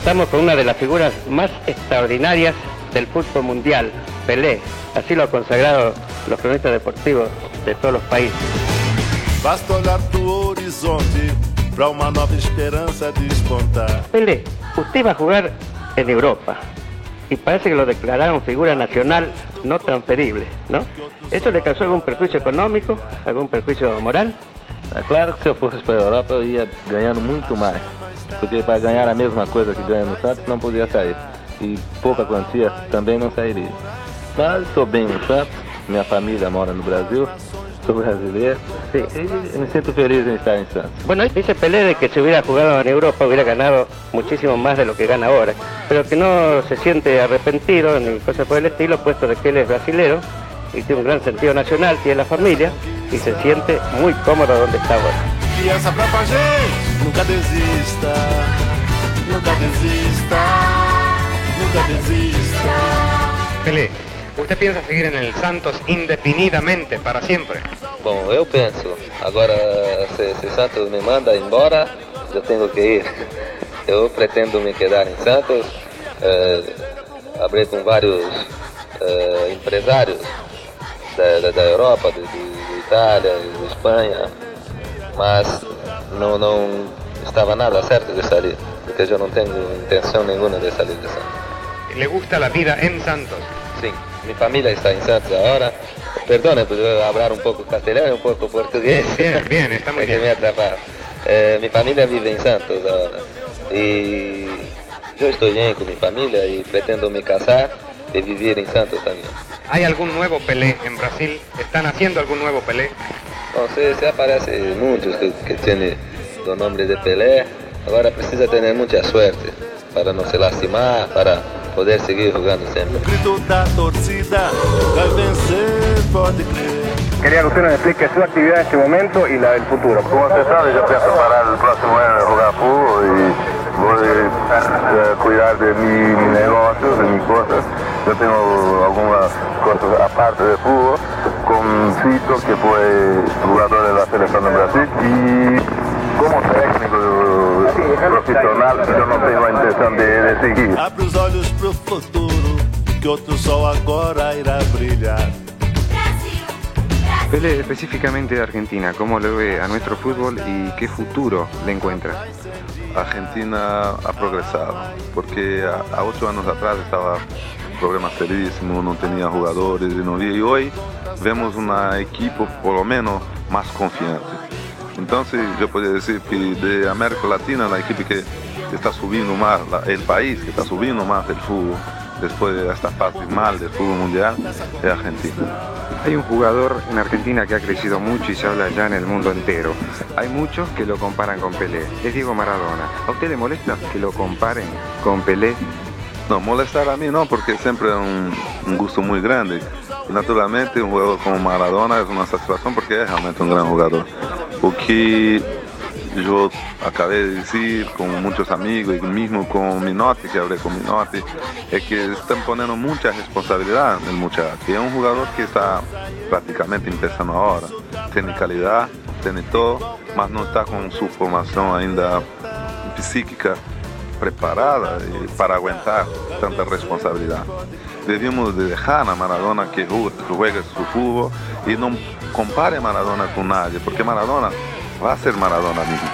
Estamos con una de las figuras más extraordinarias del fútbol mundial, Pelé. Así lo han consagrado los cronistas deportivos de todos los países. Basta olhar tu horizonte para una nueva esperanza despontar. Pelé, usted va a jugar en Europa y parece que lo declararon figura nacional no transferible, ¿no? ¿Eso le causó algún perjuicio económico, algún perjuicio moral? É claro que se eu fosse para a Europa eu ia ganhando muito mais. Porque para ganhar a mesma coisa que ganha no Santos não podia sair. E pouca quantia também não sairia. Mas estou bem no Santos, minha família mora no Brasil, sou brasileiro Sí. e me sinto feliz em estar em Santos. Bueno, dice Pelé de que si hubiera jugado en Europa hubiera ganado muchísimo más de lo que gana ahora, pero que no se siente arrepentido ni cosas por el estilo, puesto de que él es brasilero y tiene un gran sentido nacional, tiene la familia y se siente muy cómodo donde está ahora. Nunca desista, nunca desista, nunca desista. Pelé, ¿usted piensa seguir el Santos indefinidamente, para siempre? Bom, eu penso, agora se, se Santos me manda embora, eu tenho que ir. Eu pretendo me quedar em Santos, eh, abrir com vários eh, empresários da, da, da Europa, de, de, de Itália, de Espanha, mas não, não estava nada certo de sair, porque eu não tenho intenção nenhuma de sair de Santos. ¿Le gusta la vida en Santos? Sim, minha família está em Santos agora. Perdone, pues hablar pouco castelhano e um pouco português. Bien, bien, está muy que me bien. atrapalha. Eh, minha família vive em Santos agora. E eu estou bem com minha família e pretendo me casar e viver em Santos também. ¿Hay algún nuevo Pelé en Brasil? ¿Están haciendo algún nuevo Pelé? Bom, se, se aparece muitos que, que têm o nome de Pelé, agora precisa ter muita sorte para não se lastimar, para poder seguir jogando sempre. O grito da torcida vai vencer, pode crer. Quería que usted nos explique su actividad en este momento y la del futuro. Como usted sabe, yo pienso parar el próximo año de jugar fútbol y voy a cuidar de mi, mi negocio, de mis cosas. Yo tengo algunas cosas aparte de fútbol, con Cito, que fue jugador de la selección de Brasil, y como técnico profissional, yo no tengo la intención de, de seguir. Abre os olhos pro futuro, que outro sol agora irá brilhar. Pele específicamente de Argentina, ¿cómo le ve a nuestro fútbol y qué futuro le encuentra? Argentina ha progresado, porque a, a ocho años atrás estaba problemas serísimos, no tenía jugadores no y hoy vemos un equipo por lo menos más confiante. Entonces yo podría decir que de América Latina la equipe que está subiendo más, el país que está subiendo más del fútbol después de esta fase mal del fútbol mundial es Argentina. Hay un jugador en Argentina que ha crecido mucho y se habla ya en el mundo entero. Hay muchos que lo comparan con Pelé. Es Diego Maradona. ¿A usted le molesta que lo comparen con Pelé? No, molestar a mí no, porque siempre es un, gusto muy grande. Naturalmente, un jugador como Maradona es una satisfacción porque es realmente un gran jugador. O que yo acabé de decir con muchos amigos y mismo con Minotti, que hablé con Minotti, es que están poniendo mucha responsabilidad en el muchacho. Y es un jugador que está prácticamente empezando ahora. Tiene calidad, tiene todo, mas no está con su formación ainda psíquica preparada eh, para aguentar tanta responsabilidad. Debemos de dejar a Maradona que ju- juegue su fútbol y no compare Maradona con nadie, porque Maradona va a ser Maradona mismo.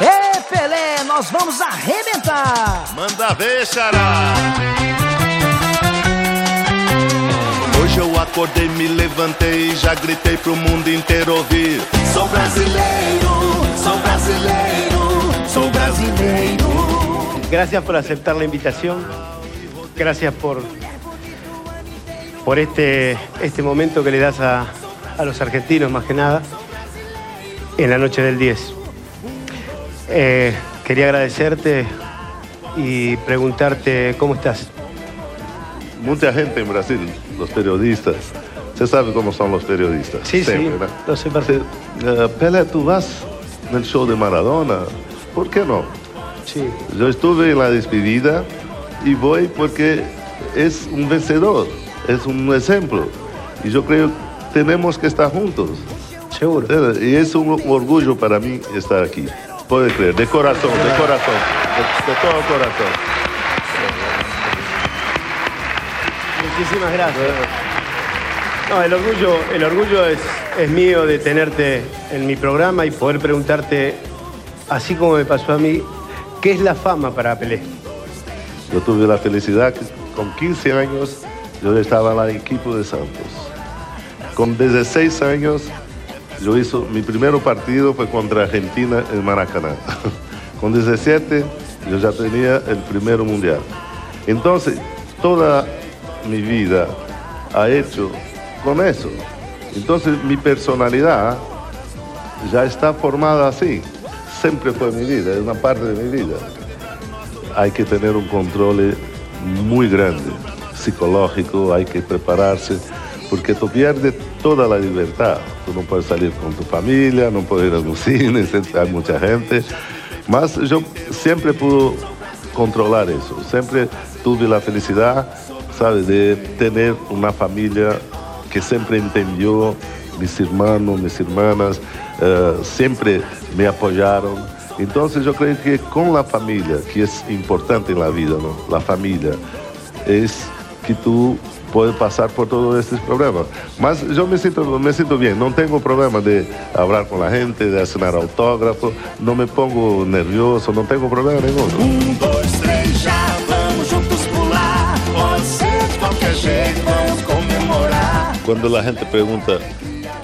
Ê, Pelé, nós vamos arrebentar! Manda ver, xará! Hoje eu acordei, me levantei e já gritei pro mundo inteiro ouvir. Sou brasileiro, sou brasileiro, sou brasileiro. Gracias por aceptar la invitación. Gracias por, por este, este momento que le das a, a los argentinos, más que nada, en la noche del 10. Eh, quería agradecerte y preguntarte cómo estás. Mucha gente en Brasil, los periodistas, se sabe cómo son los periodistas. Sí, sí, Siempre, ¿no? lo sé "Eh, Pelé, tú vas en el show de Maradona. ¿Por qué no? Sí. Yo estuve en la despedida y voy porque es un vencedor, es un ejemplo. Y yo creo que tenemos que estar juntos. Seguro. Y es un orgullo para mí estar aquí. Puede creer, de corazón, de corazón. de, todo corazón. Muchísimas gracias. No, el orgullo, el orgullo es, es mío de tenerte en mi programa y poder preguntarte, así como me pasó a mí, ¿qué es la fama para Pelé? Yo tuve la felicidad que con 15 años yo estaba en el equipo de Santos. Con 16 años yo hizo mi primer partido fue contra Argentina en Maracaná. con 17 yo ya tenía el primer mundial. Entonces, toda mi vida ha hecho con eso. Entonces, mi personalidad ya está formada así. Siempre fue mi vida, es una parte de mi vida. Hay que tener un control muy grande, psicológico, hay que prepararse, porque tú pierdes toda la libertad. Tú no puedes salir con tu familia, no puedes ir a un cine, hay mucha gente. Mas yo siempre pude controlar eso, siempre tuve la felicidad, ¿sabes?, de tener una familia que siempre entendió, mis hermanos, mis hermanas, eh, uh, sempre me apoiaram. Então, eu creio que com a família, que é importante na vida, não? a família, é que tu pode passar por todos esses problemas. Mas eu me sinto, me sinto bem, não tenho problema de falar com a gente, de assinar autógrafo, não me pongo nervioso, não tenho problema nenhum. Quando a gente pergunta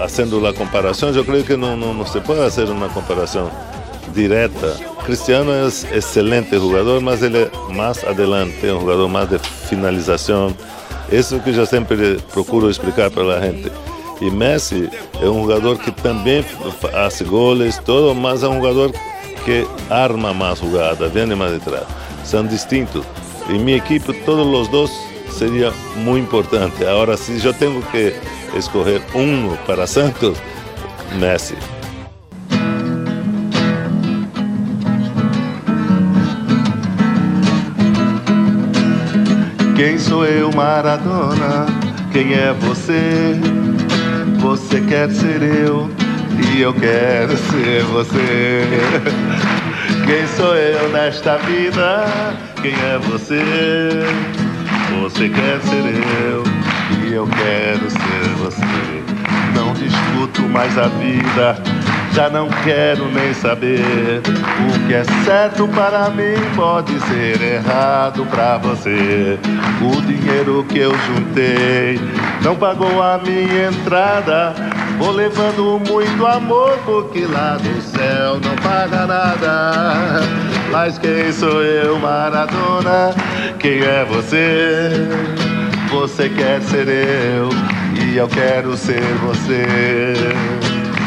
haciendo la comparación, yo creo que no, no, no se puede hacer una comparación directa. Cristiano es excelente jugador, mas ele é mais adelante, é um jogador mais de finalização. Isso que eu sempre procuro explicar para a gente. E Messi é um jogador que também faz goles, todo, mas é um jogador que arma mais jogada, vem mais de trás. São distintos. Em minha equipe, todos os dois seria muito importante. Agora, se eu tenho que escolher um para Santos, Messi. Quem sou eu, Maradona? Quem é você? Você quer ser eu e eu quero ser você. Quem sou eu nesta vida? Quem é você? Você quer ser eu eu quero ser você. Não discuto mais a vida, já não quero nem saber. O que é certo para mim pode ser errado para você. O dinheiro que eu juntei não pagou a minha entrada. Vou levando muito amor, porque lá no céu não paga nada. Mas quem sou eu, Maradona? Quem é você? Você quer ser eu e eu quero ser você.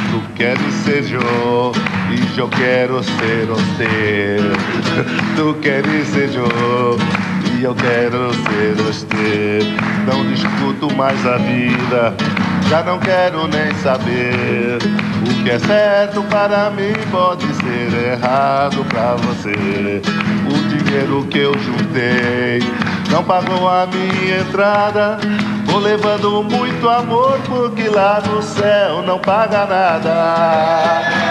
Tu queres ser eu e eu quero ser você. Tu queres ser eu e eu quero ser você. Não discuto mais a vida, já não quero nem saber. O que é certo para mim pode ser errado para você. O dinheiro que eu juntei não pagou a minha entrada. Vou levando muito amor, porque lá no céu não paga nada.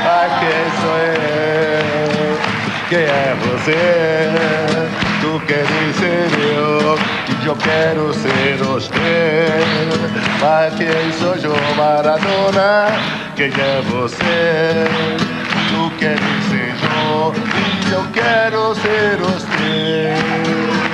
Ai, quem sou eu? Quem é você? Tu queres ser eu e eu quero ser você. Mas quem sou eu, Maradona? Quem é você? Tu queres ser eu e eu quero ser você.